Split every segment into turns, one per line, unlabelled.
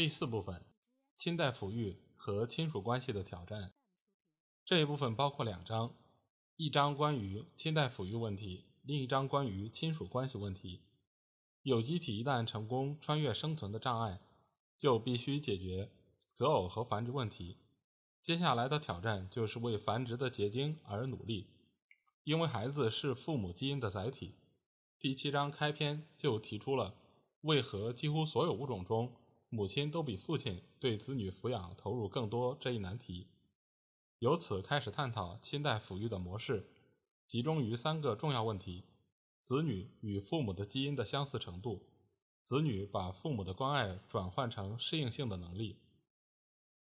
第四部分：亲代抚育和亲属关系的挑战。这一部分包括两章，一章关于亲代抚育问题，另一章关于亲属关系问题。有机体一旦成功穿越生存的障碍，就必须解决择偶和繁殖问题。接下来的挑战就是为繁殖的结晶而努力。因为孩子是父母基因的载体，第七章开篇就提出了为何几乎所有物种中，母亲都比父亲对子女抚养投入更多这一难题。由此开始探讨亲代抚育的模式，集中于三个重要问题：子女与父母的基因的相似程度，子女把父母的关爱转换成适应性的能力，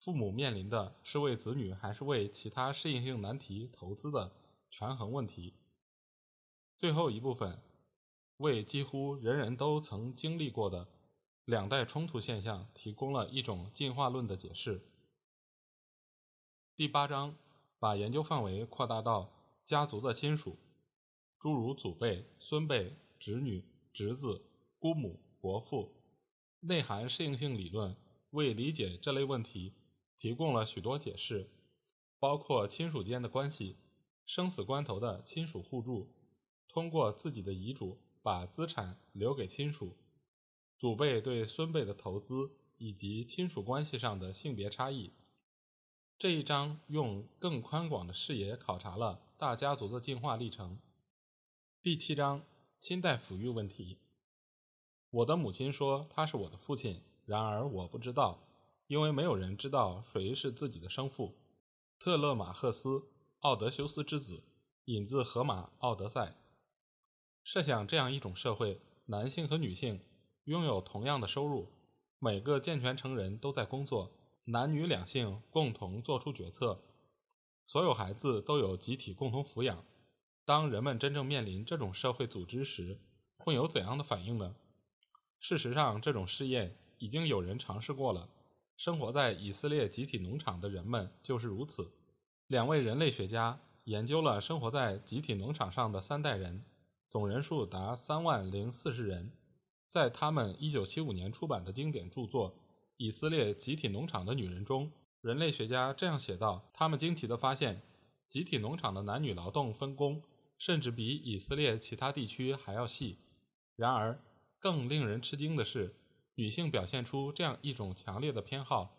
父母面临的是为子女还是为其他适应性难题投资的。权衡问题。最后一部分为几乎人人都曾经历过的两代冲突现象提供了一种进化论的解释。第八章把研究范围扩大到家族的亲属，诸如祖辈、孙辈、侄女、侄子、姑母、伯父，内含适应性理论，为理解这类问题提供了许多解释，包括亲属间的关系。生死关头的亲属互助，通过自己的遗嘱把资产留给亲属，祖辈对孙辈的投资，以及亲属关系上的性别差异。这一章用更宽广的视野考察了大家族的进化历程。第七章亲代抚育问题。我的母亲说他是我的父亲，然而我不知道，因为没有人知道谁是自己的生父。特勒马赫斯。奥德修斯之子，引自《荷马·奥德赛》。设想这样一种社会：男性和女性拥有同样的收入，每个健全成人都在工作，男女两性共同做出决策，所有孩子都有集体共同抚养。当人们真正面临这种社会组织时，会有怎样的反应呢？事实上，这种试验已经有人尝试过了。生活在以色列集体农场的人们就是如此。两位人类学家研究了生活在集体农场上的三代人，总人数达三万零四十人。在他们1975年出版的经典著作《以色列集体农场的女人》中，人类学家这样写道：“他们惊奇地发现，集体农场的男女劳动分工甚至比以色列其他地区还要细。然而，更令人吃惊的是，女性表现出这样一种强烈的偏好：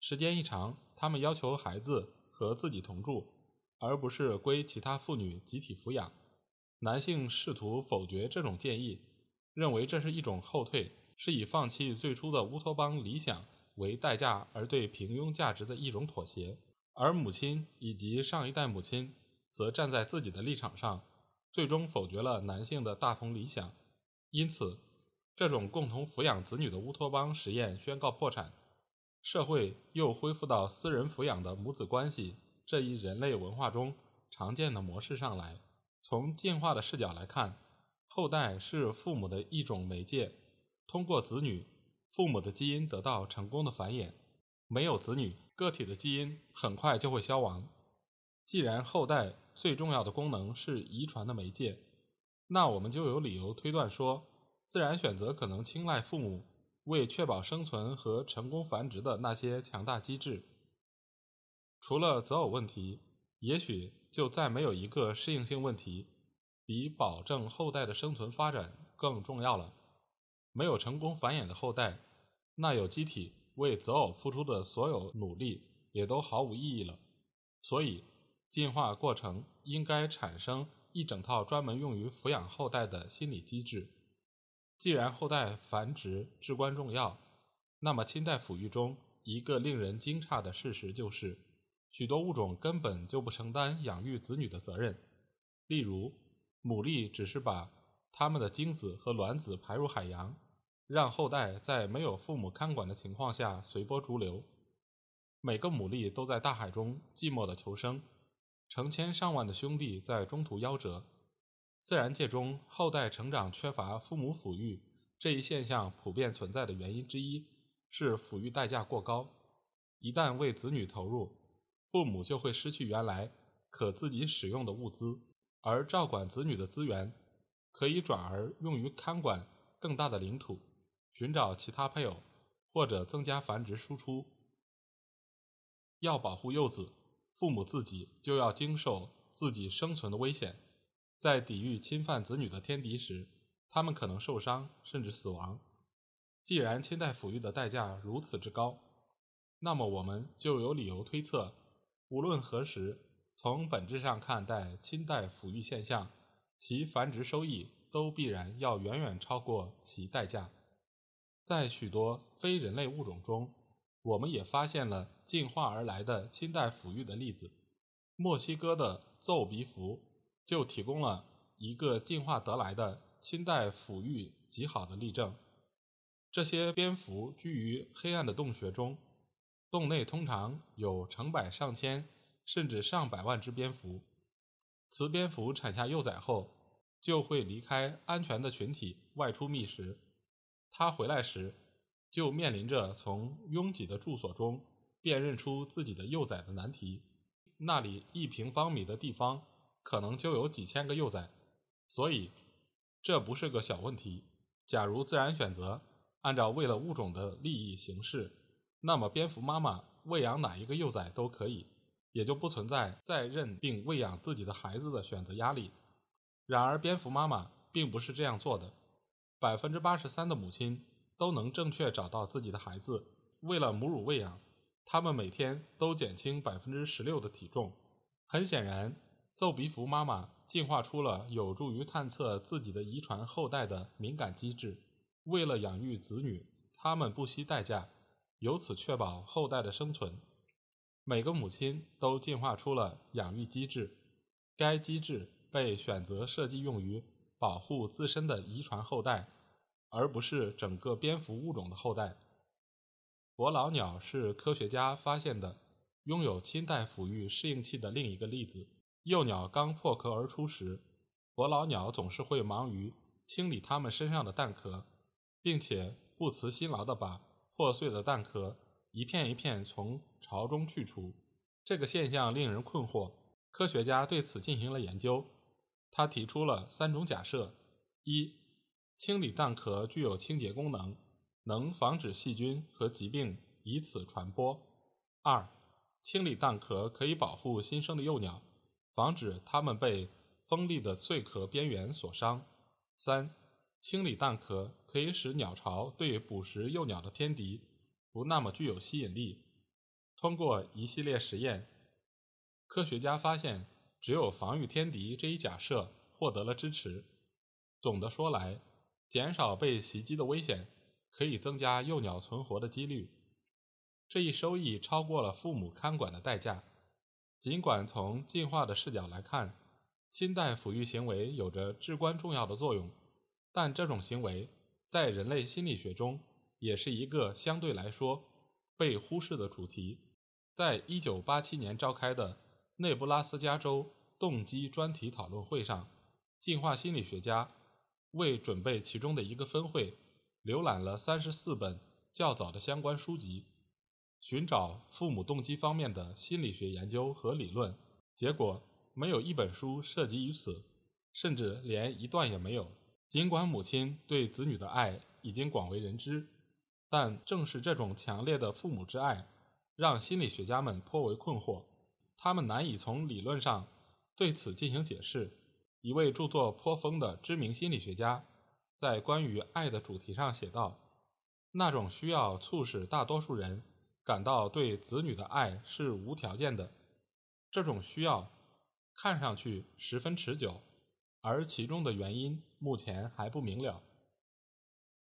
时间一长，她们要求孩子。”和自己同住，而不是归其他妇女集体抚养。男性试图否决这种建议，认为这是一种后退，是以放弃最初的乌托邦理想为代价而对平庸价值的一种妥协。而母亲以及上一代母亲则站在自己的立场上，最终否决了男性的大同理想。因此，这种共同抚养子女的乌托邦实验宣告破产。社会又恢复到私人抚养的母子关系这一人类文化中常见的模式上来。从进化的视角来看，后代是父母的一种媒介，通过子女，父母的基因得到成功的繁衍。没有子女，个体的基因很快就会消亡。既然后代最重要的功能是遗传的媒介，那我们就有理由推断说，自然选择可能青睐父母。为确保生存和成功繁殖的那些强大机制，除了择偶问题，也许就再没有一个适应性问题比保证后代的生存发展更重要了。没有成功繁衍的后代，那有机体为择偶付出的所有努力也都毫无意义了。所以，进化过程应该产生一整套专门用于抚养后代的心理机制。既然后代繁殖至关重要，那么亲代抚育中一个令人惊诧的事实就是，许多物种根本就不承担养育子女的责任。例如，牡蛎只是把它们的精子和卵子排入海洋，让后代在没有父母看管的情况下随波逐流。每个牡蛎都在大海中寂寞的求生，成千上万的兄弟在中途夭折。自然界中后代成长缺乏父母抚育这一现象普遍存在的原因之一是抚育代价过高。一旦为子女投入，父母就会失去原来可自己使用的物资，而照管子女的资源可以转而用于看管更大的领土。寻找其他配偶，或者增加繁殖输出。要保护幼子，父母自己就要经受自己生存的危险。在抵御侵犯子女的天敌时，他们可能受伤甚至死亡。既然亲代抚育的代价如此之高，那么我们就有理由推测，无论何时，从本质上看待亲代抚育现象，其繁殖收益都必然要远远超过其代价。在许多非人类物种中，我们也发现了进化而来的亲代抚育的例子。墨西哥的奏鼻蝠就提供了一个进化得来的亲代抚育极好的例证。这些蝙蝠居于黑暗的洞穴中，洞内通常有成百上千甚至上百万只蝙蝠。雌蝙蝠产下幼崽后，就会离开安全的群体，外出觅食。它回来时，就面临着从拥挤的住所中辨认出自己的幼崽的难题。那里一平方米的地方，可能就有几千个幼崽，所以这不是个小问题。假如自然选择按照为了物种的利益行事，那么蝙蝠妈妈喂养哪一个幼崽都可以，也就不存在再认并喂养自己的孩子的选择压力。然而，蝙蝠妈妈并不是这样做的。百分之八十三的母亲都能正确找到自己的孩子。为了母乳喂养，他们每天都减轻百分之十六的体重。很显然，奏鼻蝠妈妈进化出了有助于探测自己的遗传后代的敏感机制。为了养育子女，他们不惜代价，由此确保后代的生存。每个母亲都进化出了养育机制，该机制被选择设计用于。保护自身的遗传后代，而不是整个蝙蝠物种的后代。伯劳鸟是科学家发现的拥有亲代抚育适应器的另一个例子。幼鸟刚破壳而出时，伯劳鸟总是会忙于清理它们身上的蛋壳，并且不辞辛劳地把破碎的蛋壳一片一片从巢中去除。这个现象令人困惑，科学家对此进行了研究。他提出了三种假设：一、清理蛋壳具有清洁功能，能防止细菌和疾病以此传播；二、清理蛋壳可以保护新生的幼鸟，防止它们被锋利的碎壳边缘所伤；三、清理蛋壳可以使鸟巢对捕食幼鸟的天敌不那么具有吸引力。通过一系列实验，科学家发现。只有防御天敌这一假设获得了支持。总的说来，减少被袭击的危险可以增加幼鸟存活的几率。这一收益超过了父母看管的代价。尽管从进化的视角来看，亲代抚育行为有着至关重要的作用，但这种行为在人类心理学中也是一个相对来说被忽视的主题。在一九八七年召开的。内布拉斯加州动机专题讨论会上，进化心理学家为准备其中的一个分会，浏览了三十四本较早的相关书籍，寻找父母动机方面的心理学研究和理论。结果，没有一本书涉及于此，甚至连一段也没有。尽管母亲对子女的爱已经广为人知，但正是这种强烈的父母之爱，让心理学家们颇为困惑。他们难以从理论上对此进行解释。一位著作颇丰的知名心理学家在关于爱的主题上写道：“那种需要促使大多数人感到对子女的爱是无条件的。这种需要看上去十分持久，而其中的原因目前还不明了。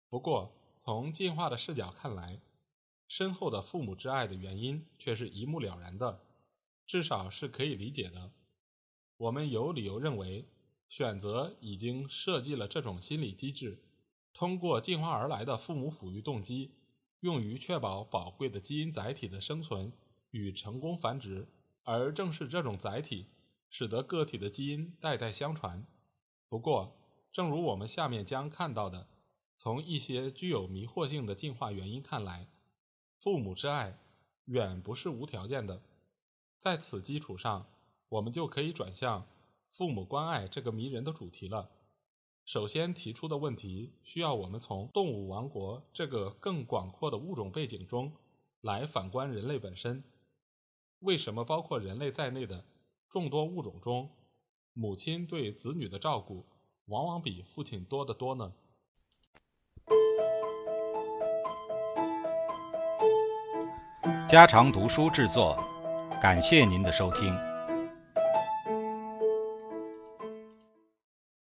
不过，从进化的视角看来，深厚的父母之爱的原因却是一目了然的。”至少是可以理解的。我们有理由认为，选择已经设计了这种心理机制。通过进化而来的父母抚育动机，用于确保宝贵的基因载体的生存与成功繁殖，而正是这种载体，使得个体的基因代代相传。不过，正如我们下面将看到的，从一些具有迷惑性的进化原因看来，父母之爱远不是无条件的。在此基础上，我们就可以转向父母关爱这个迷人的主题了。首先提出的问题，需要我们从动物王国这个更广阔的物种背景中来反观人类本身。为什么包括人类在内的众多物种中，母亲对子女的照顾往往比父亲多得多呢？
家常读书制作，感谢您的收听。